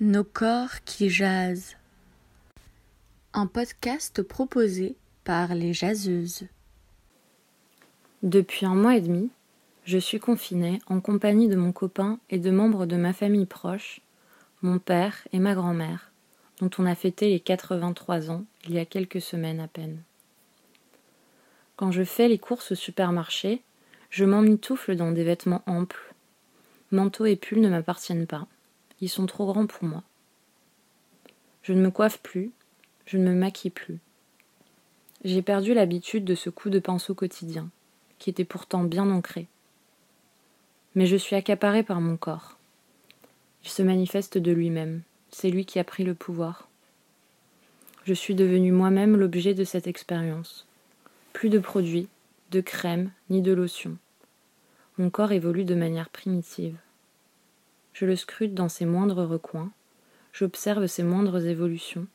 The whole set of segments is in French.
Nos corps qui jasent. Un podcast proposé par les jaseuses. Depuis un mois et demi, je suis confinée en compagnie de mon copain et de membres de ma famille proche, mon père et ma grand-mère, dont on a fêté les 83 ans il y a quelques semaines à peine. Quand je fais les courses au supermarché, je m'emmitoufle dans des vêtements amples. Manteaux et pulls ne m'appartiennent pas. Ils sont trop grands pour moi. Je ne me coiffe plus, je ne me maquille plus. J'ai perdu l'habitude de ce coup de pinceau quotidien, qui était pourtant bien ancré. Mais je suis accaparée par mon corps. Il se manifeste de lui-même, c'est lui qui a pris le pouvoir. Je suis devenue moi-même l'objet de cette expérience. Plus de produits, de crème, ni de lotion. Mon corps évolue de manière primitive. Je le scrute dans ses moindres recoins, j'observe ses moindres évolutions,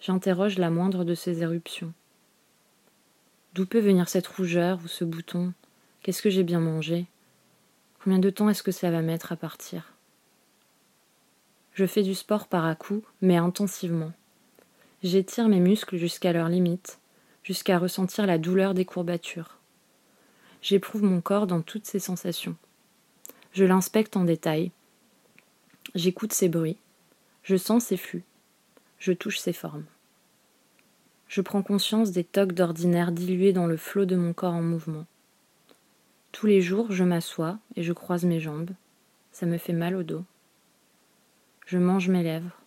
j'interroge la moindre de ses éruptions. D'où peut venir cette rougeur ou ce bouton? Qu'est-ce que j'ai bien mangé? Combien de temps est-ce que ça va mettre à partir? Je fais du sport par à coups, mais intensivement. J'étire mes muscles jusqu'à leur limite, jusqu'à ressentir la douleur des courbatures. J'éprouve mon corps dans toutes ses sensations. Je l'inspecte en détail. J'écoute ses bruits. Je sens ses flux. Je touche ses formes. Je prends conscience des tocs d'ordinaire dilués dans le flot de mon corps en mouvement. Tous les jours, je m'assois et je croise mes jambes. Ça me fait mal au dos. Je mange mes lèvres.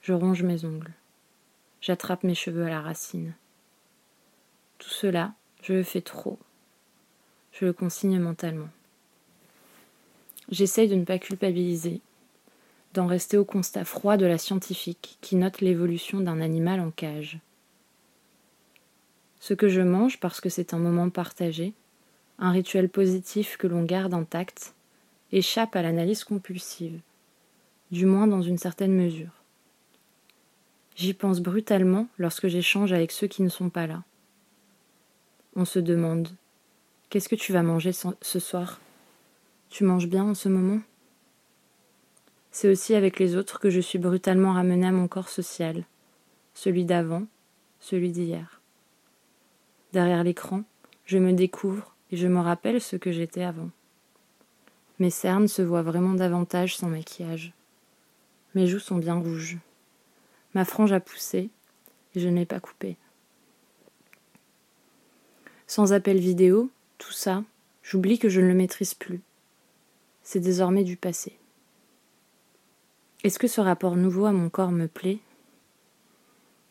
Je ronge mes ongles. J'attrape mes cheveux à la racine. Tout cela, je le fais trop. Je le consigne mentalement. J'essaye de ne pas culpabiliser, d'en rester au constat froid de la scientifique qui note l'évolution d'un animal en cage. Ce que je mange parce que c'est un moment partagé, un rituel positif que l'on garde intact, échappe à l'analyse compulsive, du moins dans une certaine mesure. J'y pense brutalement lorsque j'échange avec ceux qui ne sont pas là. On se demande Qu'est-ce que tu vas manger ce soir? Tu manges bien en ce moment? C'est aussi avec les autres que je suis brutalement ramenée à mon corps social, celui d'avant, celui d'hier. Derrière l'écran, je me découvre et je me rappelle ce que j'étais avant. Mes cernes se voient vraiment davantage sans maquillage. Mes joues sont bien rouges. Ma frange a poussé et je ne l'ai pas coupée. Sans appel vidéo, tout ça, j'oublie que je ne le maîtrise plus. C'est désormais du passé. Est-ce que ce rapport nouveau à mon corps me plaît?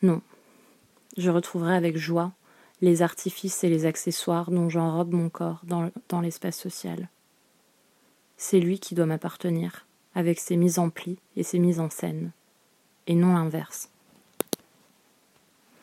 Non. Je retrouverai avec joie les artifices et les accessoires dont j'enrobe mon corps dans, l'espace social. C'est lui qui doit m'appartenir, avec ses mises en plis et ses mises en scène, et non l'inverse.